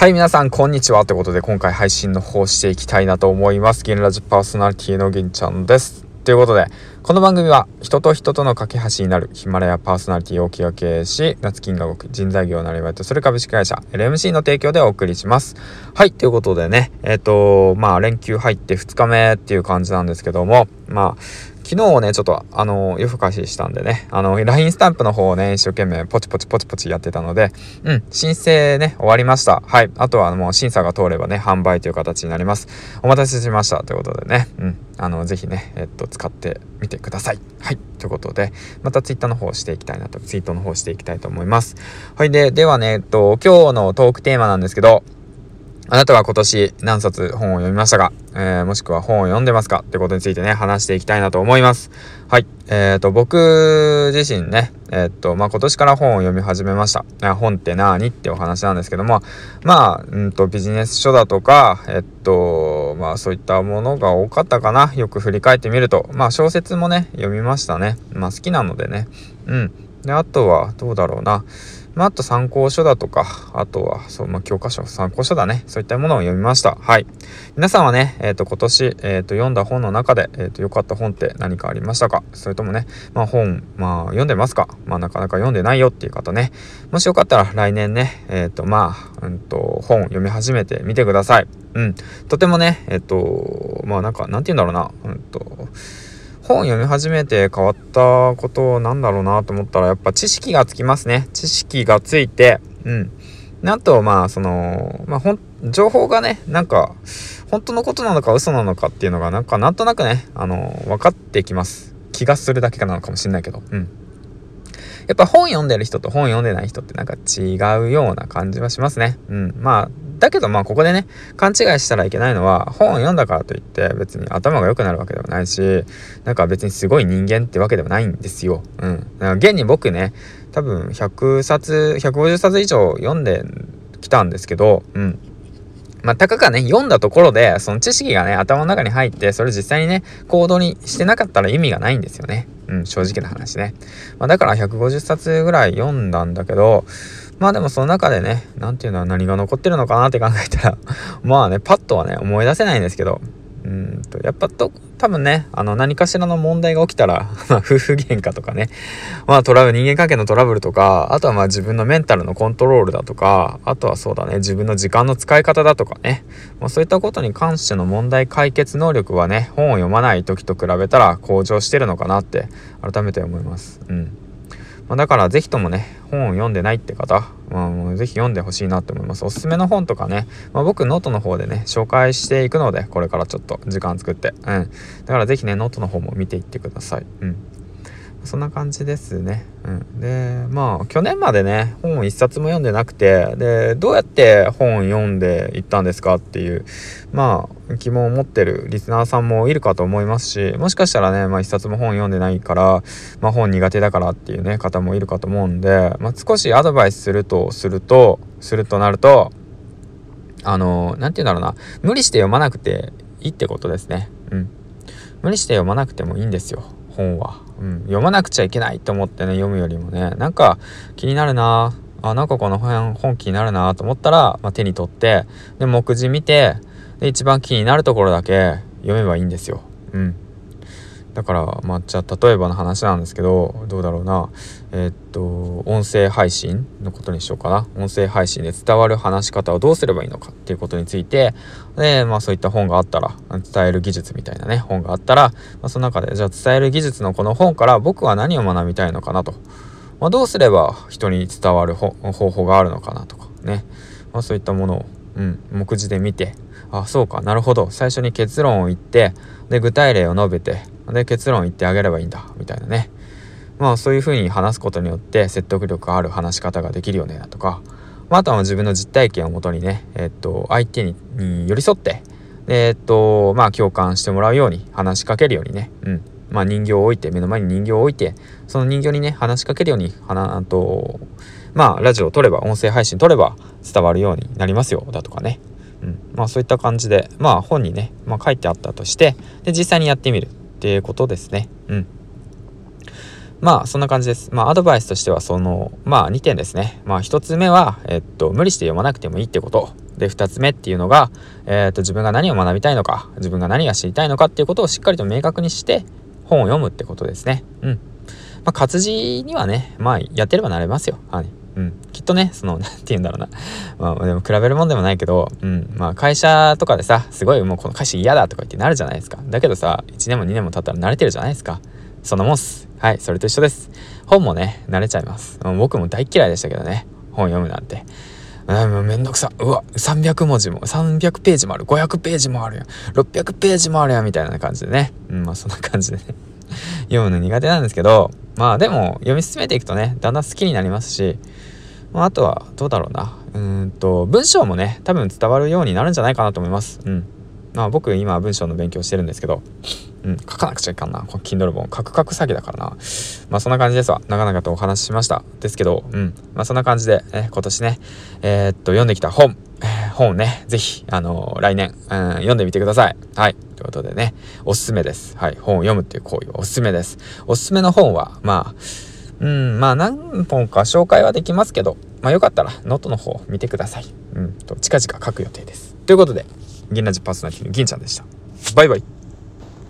はい、皆さん、こんにちは。ということで、今回配信の方していきたいなと思います。銀ラジパーソナリティの銀ちゃんです。ということで、この番組は人と人との架け橋になるヒマラヤパーソナリティを気が経営し、夏金が動く人材業なりわいとする株式会社 LMC の提供でお送りします。はい、ということでね、えっ、ー、と、まあ連休入って2日目っていう感じなんですけども、まあ、昨日ね、ちょっと、あの、夜更かししたんでね、あの、LINE スタンプの方をね、一生懸命ポチポチポチポチやってたので、うん、申請ね、終わりました。はい。あとはもう審査が通ればね、販売という形になります。お待たせしました。ということでね、うん、あの、ぜひね、えっと、使ってみてください。はい。ということで、また Twitter の方をしていきたいなと、ツイートの方していきたいと思います。はい。で、ではね、えっと、今日のトークテーマなんですけど、あなたは今年何冊本を読みましたか、えー、もしくは本を読んでますか？ってことについてね、話していきたいなと思います。はい。えっ、ー、と、僕自身ね、えっ、ー、と、まあ、今年から本を読み始めました。本って何？ってお話なんですけども、まあ、んと、ビジネス書だとか、えっと、まあ、そういったものが多かったかな。よく振り返ってみると、まあ、小説もね、読みましたね。まあ、好きなのでね。うん。で、あとは、どうだろうな。まあ、あと参考書だとか、あとは、そう、まあ、教科書、参考書だね。そういったものを読みました。はい。皆さんはね、えっ、ー、と、今年、えっ、ー、と、読んだ本の中で、えっ、ー、と、良かった本って何かありましたか？それともね、まあ、本、まあ、読んでますか？まあ、なかなか読んでないよっていう方ね。もしよかったら来年ね、えっ、と、まあ、うんと、本読み始めてみてください。うん。とてもね、えっ、と、まあ、なんか、なんて言うんだろうな。うんと、本読み始めて変わったことなんだろうなと思ったらやっぱ知識がつきますね。知識がついて。うん。あとまあそのまあほん情報がねなんか本当のことなのか嘘なのかっていうのがなんかなんとなくねあの分かってきます。気がするだけかなのかもしれないけど。うん。やっぱ本読んでる人と本読んでない人ってなんか違うような感じはしますね。うん。まあだけどまあここでね勘違いしたらいけないのは本を読んだからといって別に頭が良くなるわけでもないしなんか別にすごい人間ってわけでもないんですよ。うん。だから現に僕ね多分100冊150冊以上読んできたんですけどうんまあ、たかがね、読んだところで、その知識がね、頭の中に入って、それ実際にね、行動にしてなかったら意味がないんですよね。うん、正直な話ね。まあ、だから150冊ぐらい読んだんだけど、まあでもその中でね、何ていうのは何が残ってるのかなって考えたら まあね、パッとはね、思い出せないんですけど、うんと、やっぱと、多分ね、あの、何かしらの問題が起きたら 夫婦喧嘩とかね、まあトラブル、人間関係のトラブルとか、あとはまあ自分のメンタルのコントロールだとか、あとはそうだね、自分の時間の使い方だとかね、まあそういったことに関しての問題解決能力はね、本を読まない時と比べたら向上してるのかなって改めて思います。うん。まあ、だから是非ともね本を読んでないって方、まあ、ぜひ読んでほしいなと思います。おすすめの本とかね、まあ、僕ノートの方でね紹介していくのでこれからちょっと時間作って。うん。だから是非ねノートの方も見ていってください。うん。そんな感じですね。うん、でまあ去年までね本を一冊も読んでなくてでどうやって本を読んでいったんですかっていうまあ疑問を持ってるリスナーさんもいるかと思いますしもしかしたらね、まあ、一冊も本読んでないから、まあ、本苦手だからっていうね方もいるかと思うんで、まあ、少しアドバイスするとするとするとなるとあの何て言うんだろうな無理して読まなくていいってことですね。うん、無理して読まなくてもいいんですよ本は。うん、読まなくちゃいけないと思ってね読むよりもねなんか気になるなあなんかこの本本気になるなと思ったら、まあ、手に取ってで目次見てで一番気になるところだけ読めばいいんですよ。うんだから、まあ、じゃあ例えばの話なんですけどどうだろうな。えー、っと音声配信のことにしようかな。音声配信で伝わる話し方をどうすればいいのかっていうことについてで、まあ、そういった本があったら伝える技術みたいなね本があったら、まあ、その中でじゃあ伝える技術のこの本から僕は何を学びたいのかなと、まあ、どうすれば人に伝わる方法があるのかなとかね、まあ、そういったものを、うん、目次で見てあそうかなるほど。最初に結論を言ってで具体例を述べてで結論言ってあげればいいんだみたいなね。まあそういうふうに話すことによって説得力ある話し方ができるよねだとか、まあ、あとは自分の実体験をもとにね、えっと、相手に寄り添ってえっとまあ共感してもらうように話しかけるようにね、うん。まあ、人形を置いて目の前に人形を置いてその人形にね話しかけるように話とまあラジオを撮れば音声配信撮れば伝わるようになりますよだとかね、うん、まあそういった感じでまあ本にね、まあ、書いてあったとしてで実際にやってみる。っていうことですね。うん。まあそんな感じです。まあアドバイスとしてはそのまあ2点ですね。まあ1つ目はえっと無理して読まなくてもいいってこと。で2つ目っていうのがえっと自分が何を学びたいのか、自分が何が知りたいのかっていうことをしっかりと明確にして本を読むってことですね。うん。まあ活字にはね、まあやってればなれますよ。はい。うん、とね、その、なんて言うんだろうな。まあ、でも比べるもんでもないけど、うん、まあ、会社とかでさ、すごいもうこの会社嫌だとか言ってなるじゃないですか。だけどさ、1年も2年も経ったら慣れてるじゃないですか。そんなもんっす。はい、それと一緒です。本もね、慣れちゃいます。僕も大嫌いでしたけどね、本読むなんて。あもうめんどくさ。うわ、300文字も、300ページもある、500ページもあるやん、600ページもあるやん、みたいな感じでね。うん、まあそんな感じでね。読むの苦手なんですけど、まあでも読み進めていくとね、だんだん好きになりますし、まあ、あとはどうだろうな。うんと、文章もね、多分伝わるようになるんじゃないかなと思います。うん。まあ僕今文章の勉強してるんですけど、うん、書かなくちゃいかんな。この Kindle 本、カクカク詐欺だからな。まあそんな感じですわ。長々とお話ししました。ですけど、うん。まあそんな感じで、え今年ね、えー、っと、読んできた本、本をね、ぜひ、あのー、来年、うん、読んでみてください。はい。ということでね、おすすめです。はい。本を読むっていう行為はおすすめです。おすすめの本は、まあ、うん、まあ何本か紹介はできますけど、まあよかったらノートの方見てください。うん、と近々書く予定です。ということで、銀ラジパーソナリティの銀ちゃんでした。バイバイ。